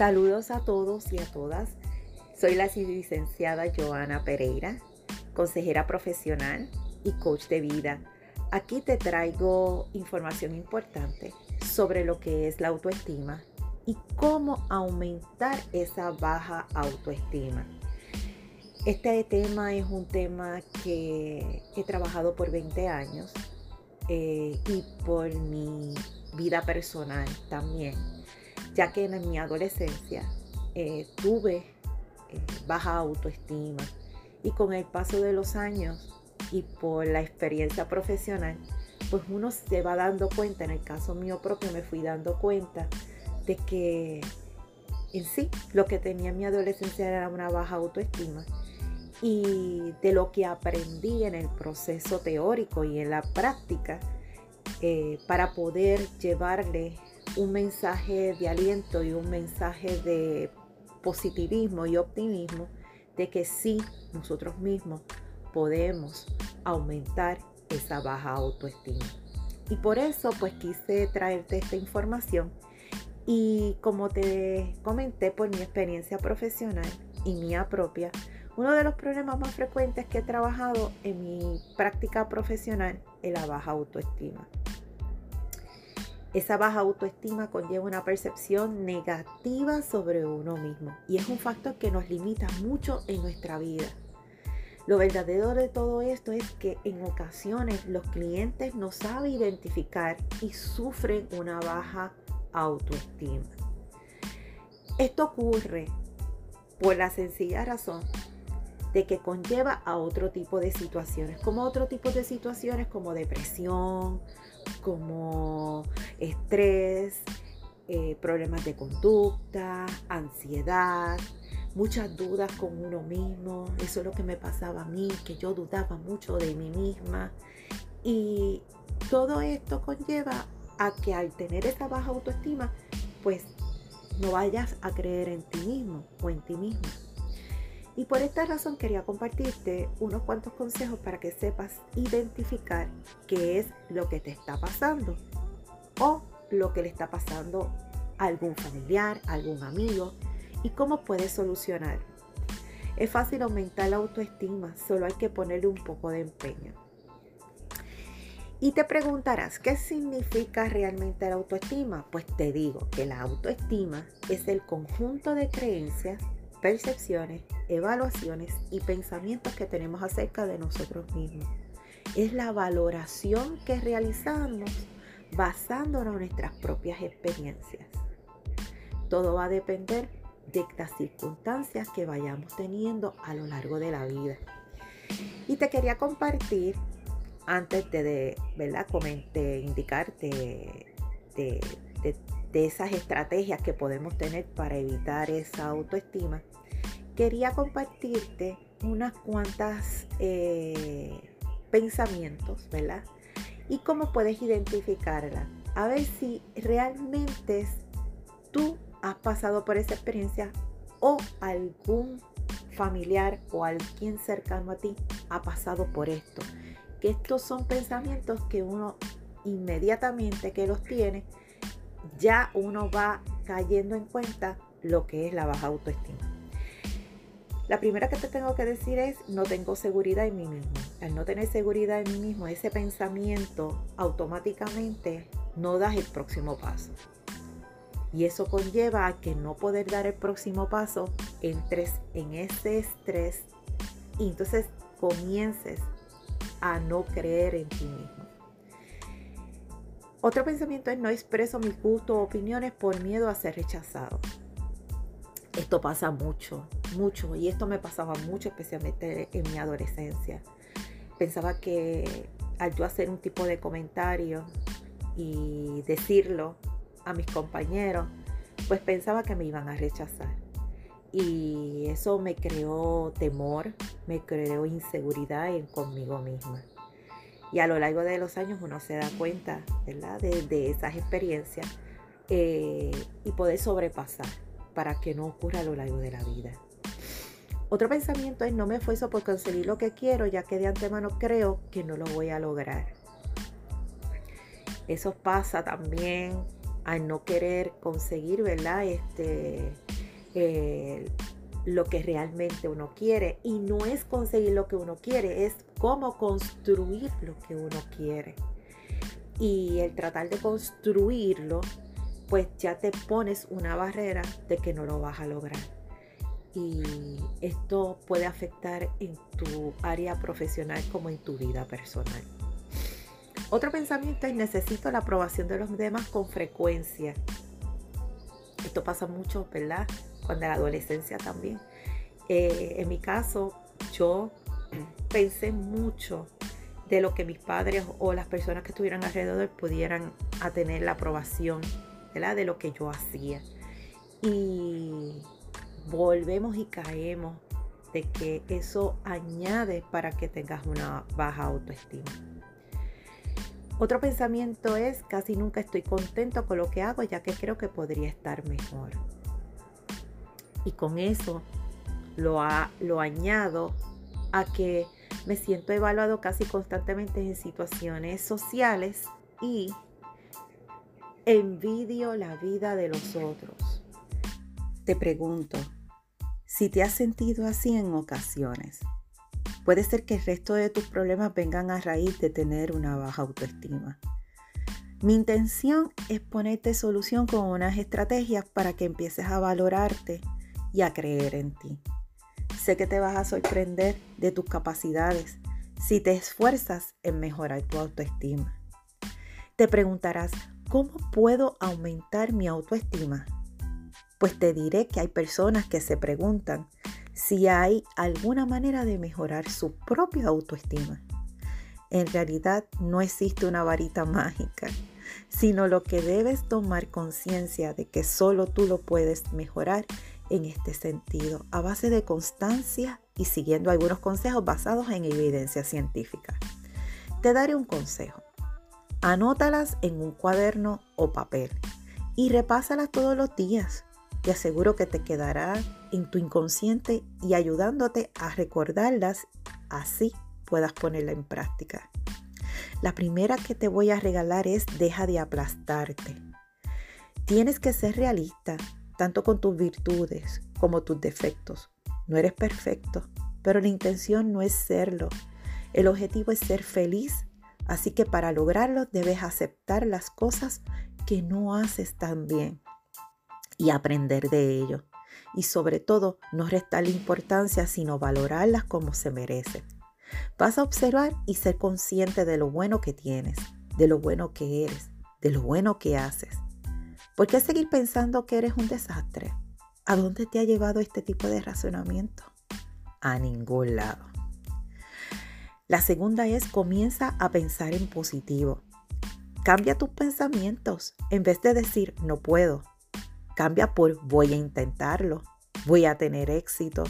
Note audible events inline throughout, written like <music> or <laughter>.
Saludos a todos y a todas. Soy la licenciada Joana Pereira, consejera profesional y coach de vida. Aquí te traigo información importante sobre lo que es la autoestima y cómo aumentar esa baja autoestima. Este tema es un tema que he trabajado por 20 años eh, y por mi vida personal también, ya que en mi adolescencia eh, tuve eh, baja autoestima y con el paso de los años y por la experiencia profesional, pues uno se va dando cuenta, en el caso mío propio me fui dando cuenta de que en sí lo que tenía en mi adolescencia era una baja autoestima y de lo que aprendí en el proceso teórico y en la práctica eh, para poder llevarle un mensaje de aliento y un mensaje de positivismo y optimismo de que sí, nosotros mismos podemos aumentar esa baja autoestima. Y por eso pues quise traerte esta información y como te comenté por mi experiencia profesional y mía propia, uno de los problemas más frecuentes que he trabajado en mi práctica profesional es la baja autoestima. Esa baja autoestima conlleva una percepción negativa sobre uno mismo y es un factor que nos limita mucho en nuestra vida. Lo verdadero de todo esto es que en ocasiones los clientes no saben identificar y sufren una baja autoestima. Esto ocurre por la sencilla razón de que conlleva a otro tipo de situaciones, como otro tipo de situaciones como depresión, como estrés, eh, problemas de conducta, ansiedad, muchas dudas con uno mismo. Eso es lo que me pasaba a mí, que yo dudaba mucho de mí misma. Y todo esto conlleva a que al tener esa baja autoestima, pues no vayas a creer en ti mismo o en ti misma. Y por esta razón quería compartirte unos cuantos consejos para que sepas identificar qué es lo que te está pasando o lo que le está pasando a algún familiar, a algún amigo y cómo puedes solucionar. Es fácil aumentar la autoestima, solo hay que ponerle un poco de empeño. Y te preguntarás, ¿qué significa realmente la autoestima? Pues te digo que la autoestima es el conjunto de creencias, percepciones, evaluaciones y pensamientos que tenemos acerca de nosotros mismos. Es la valoración que realizamos basándonos en nuestras propias experiencias. Todo va a depender de las circunstancias que vayamos teniendo a lo largo de la vida. Y te quería compartir, antes de, ¿verdad? Comenté, indicarte de, esas estrategias que podemos tener para evitar esa autoestima, quería compartirte unas cuantas eh, pensamientos, ¿verdad? Y cómo puedes identificarla. A ver si realmente tú has pasado por esa experiencia o algún familiar o alguien cercano a ti ha pasado por esto. Que estos son pensamientos que uno inmediatamente que los tiene, ya uno va cayendo en cuenta lo que es la baja autoestima. La primera que te tengo que decir es no tengo seguridad en mí mismo. Al no tener seguridad en mí mismo, ese pensamiento automáticamente no das el próximo paso. Y eso conlleva a que no poder dar el próximo paso entres en ese estrés y entonces comiences a no creer en ti mismo. Otro pensamiento es no expreso mis gustos o opiniones por miedo a ser rechazado. Esto pasa mucho, mucho, y esto me pasaba mucho, especialmente en mi adolescencia. Pensaba que al yo hacer un tipo de comentario y decirlo, a mis compañeros, pues pensaba que me iban a rechazar. Y eso me creó temor, me creó inseguridad en conmigo misma. Y a lo largo de los años uno se da cuenta, ¿verdad? De, esas experiencias eh, y poder sobrepasar para que no ocurra a lo largo de la vida. Otro pensamiento es no me esfuerzo por conseguir lo que quiero, ya que de antemano creo que no lo voy a lograr. Eso pasa también al no querer conseguir, ¿verdad? Este, lo que realmente uno quiere. Y no es conseguir lo que uno quiere, es cómo construir lo que uno quiere. Y el tratar de construirlo, pues ya te pones una barrera de que no lo vas a lograr. Y esto puede afectar en tu área profesional como en tu vida personal. Otro pensamiento es necesito la aprobación de los demás con frecuencia. Esto pasa mucho, ¿verdad? Cuando la adolescencia también. Eh, en mi caso, yo <clears throat> pensé mucho de lo que mis padres o las personas que estuvieran alrededor pudieran a tener la aprobación de lo que yo hacía. Y volvemos y caemos de que eso añade para que tengas una baja autoestima. Otro pensamiento es, casi nunca estoy contento con lo que hago ya que creo que podría estar mejor. Y con eso lo, lo añado a que me siento evaluado casi constantemente en situaciones sociales y envidio la vida de los otros. Te pregunto, si te has sentido así en ocasiones, puede ser que el resto de tus problemas vengan a raíz de tener una baja autoestima. Mi intención es ponerte solución con unas estrategias para que empieces a valorarte y a creer en ti. Sé que te vas a sorprender de tus capacidades si te esfuerzas en mejorar tu autoestima. Te preguntarás, ¿cómo puedo aumentar mi autoestima? Pues te diré que hay personas que se preguntan si hay alguna manera de mejorar su propia autoestima. En realidad no existe una varita mágica, sino lo que debes tomar conciencia de que solo tú lo puedes mejorar en este sentido, a base de constancia y siguiendo algunos consejos basados en evidencia científica. Te daré un consejo. Anótalas en un cuaderno o papel y repásalas todos los días. Te aseguro que te quedará en tu inconsciente y ayudándote a recordarlas, así puedas ponerla en práctica. La primera que te voy a regalar es deja de aplastarte. Tienes que ser realista tanto con tus virtudes como tus defectos. No eres perfecto, pero la intención no es serlo. El objetivo es ser feliz, así que para lograrlo debes aceptar las cosas que no haces tan bien y aprender de ello. Y sobre todo, no restar la importancia, sino valorarlas como se merecen. Vas a observar y ser consciente de lo bueno que tienes, de lo bueno que eres, de lo bueno que haces. ¿Por qué seguir pensando que eres un desastre? ¿A dónde te ha llevado este tipo de razonamiento? A ningún lado. La segunda es comienza a pensar en positivo. Cambia tus pensamientos. En vez de decir no puedo, cambia por voy a intentarlo, voy a tener éxito,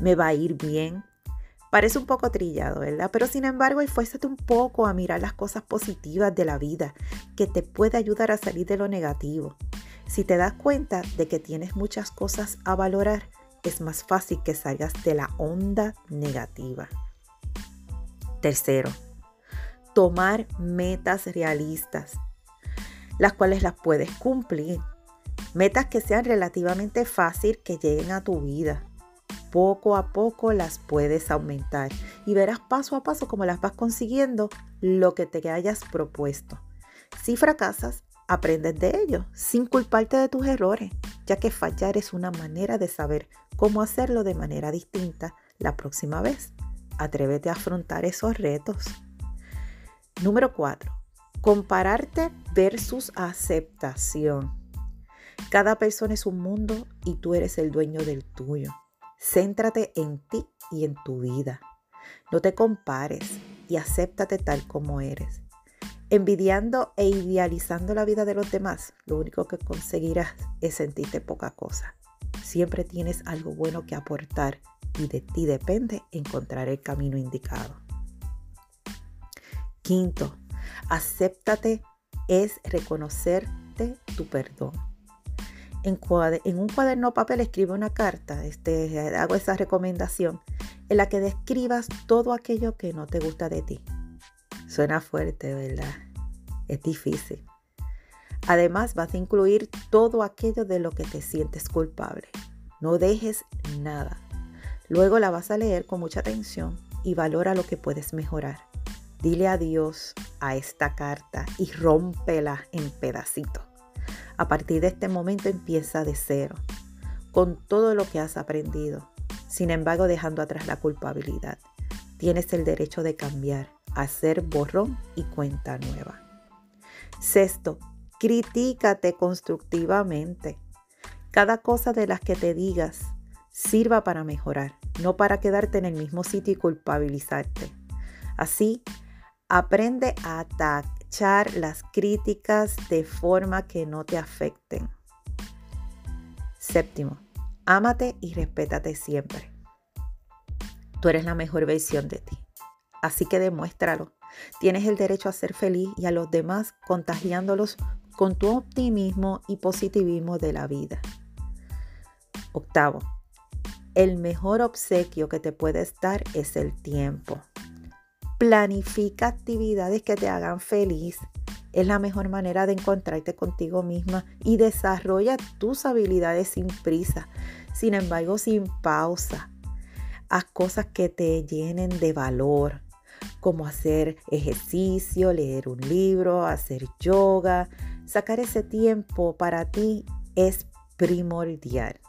me va a ir bien, Parece un poco trillado, ¿verdad? Pero sin embargo, esfuérzate un poco a mirar las cosas positivas de la vida, que te puede ayudar a salir de lo negativo. Si te das cuenta de que tienes muchas cosas a valorar, es más fácil que salgas de la onda negativa. Tercero, tomar metas realistas, las cuales las puedes cumplir. Metas que sean relativamente fácil que lleguen a tu vida poco a poco las puedes aumentar y verás paso a paso cómo las vas consiguiendo lo que te hayas propuesto. Si fracasas, aprendes de ello sin culparte de tus errores, ya que fallar es una manera de saber cómo hacerlo de manera distinta la próxima vez. Atrévete a afrontar esos retos. Número 4. Compararte versus aceptación. Cada persona es un mundo y tú eres el dueño del tuyo. Céntrate en ti y en tu vida. No te compares y acéptate tal como eres. Envidiando e idealizando la vida de los demás, lo único que conseguirás es sentirte poca cosa. Siempre tienes algo bueno que aportar y de ti depende encontrar el camino indicado. Quinto, acéptate es reconocerte tu perdón en, un cuaderno papel escribe una carta, este, hago esa recomendación, en la que describas todo aquello que no te gusta de ti. Suena fuerte, ¿verdad? Es difícil. Además, vas a incluir todo aquello de lo que te sientes culpable. No dejes nada. Luego la vas a leer con mucha atención y valora lo que puedes mejorar. Dile adiós a esta carta y rómpela en pedacitos. A partir de este momento empieza de cero, con todo lo que has aprendido. Sin embargo, dejando atrás la culpabilidad. Tienes el derecho de cambiar, hacer borrón y cuenta nueva. Sexto, critícate constructivamente. Cada cosa de las que te digas sirva para mejorar, no para quedarte en el mismo sitio y culpabilizarte. Así, aprende a las críticas de forma que no te afecten. Séptimo, ámate y respétate siempre. Tú eres la mejor versión de ti, así que demuéstralo. Tienes el derecho a ser feliz y a los demás contagiándolos con tu optimismo y positivismo de la vida. Octavo, el mejor obsequio que te puedes dar es el tiempo. Planifica actividades que te hagan feliz. Es la mejor manera de encontrarte contigo misma y desarrolla tus habilidades sin prisa, sin embargo sin pausa. Haz cosas que te llenen de valor, como hacer ejercicio, leer un libro, hacer yoga. Sacar ese tiempo para ti es primordial.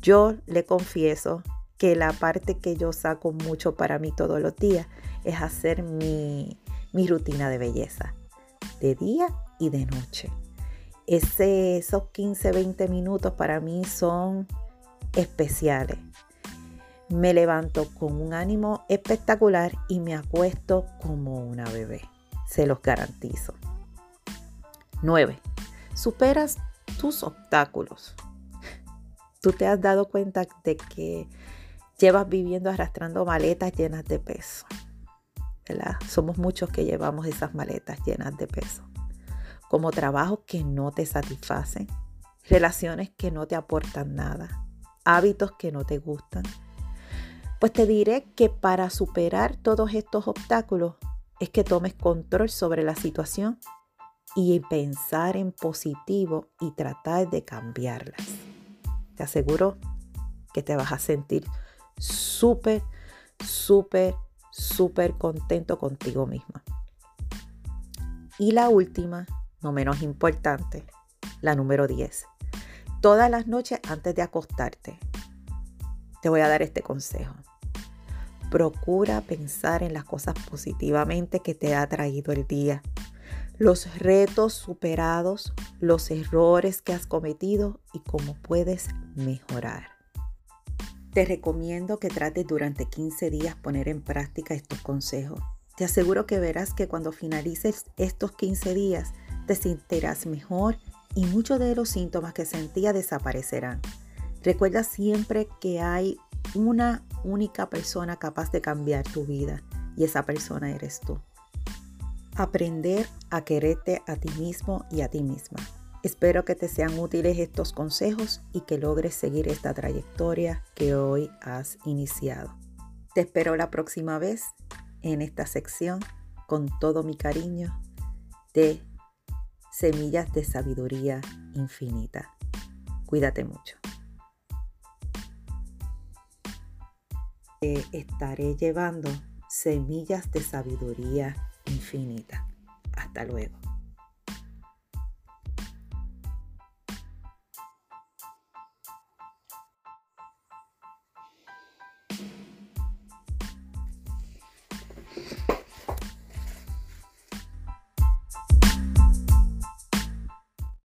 Yo le confieso que la parte que yo saco mucho para mí todos los días es hacer mi, rutina de belleza, de día y de noche. Esos 15, 20 minutos para mí son especiales. Me levanto con un ánimo espectacular y me acuesto como una bebé. Se los garantizo. 9. Superas tus obstáculos tú te has dado cuenta de que llevas viviendo arrastrando maletas llenas de peso. Somos muchos que llevamos esas maletas llenas de peso. Como trabajos que no te satisfacen, relaciones que no te aportan nada, hábitos que no te gustan. Pues te diré que para superar todos estos obstáculos es que tomes control sobre la situación y pensar en positivo y tratar de cambiarlas te aseguro que te vas a sentir súper, súper, súper contento contigo misma. Y la última, no menos importante, la número 10. Todas las noches antes de acostarte, te voy a dar este consejo. Procura pensar en las cosas positivamente que te ha traído el día los retos superados, los errores que has cometido y cómo puedes mejorar. Te recomiendo que trates durante 15 días poner en práctica estos consejos. Te aseguro que verás que cuando finalices estos 15 días te sentirás mejor y muchos de los síntomas que sentía desaparecerán. Recuerda siempre que hay una única persona capaz de cambiar tu vida y esa persona eres tú aprender a quererte a ti mismo y a ti misma. Espero que te sean útiles estos consejos y que logres seguir esta trayectoria que hoy has iniciado. Te espero la próxima vez en esta sección con todo mi cariño de Semillas de Sabiduría Infinita. Cuídate mucho. Te estaré llevando semillas de sabiduría infinita. Hasta luego.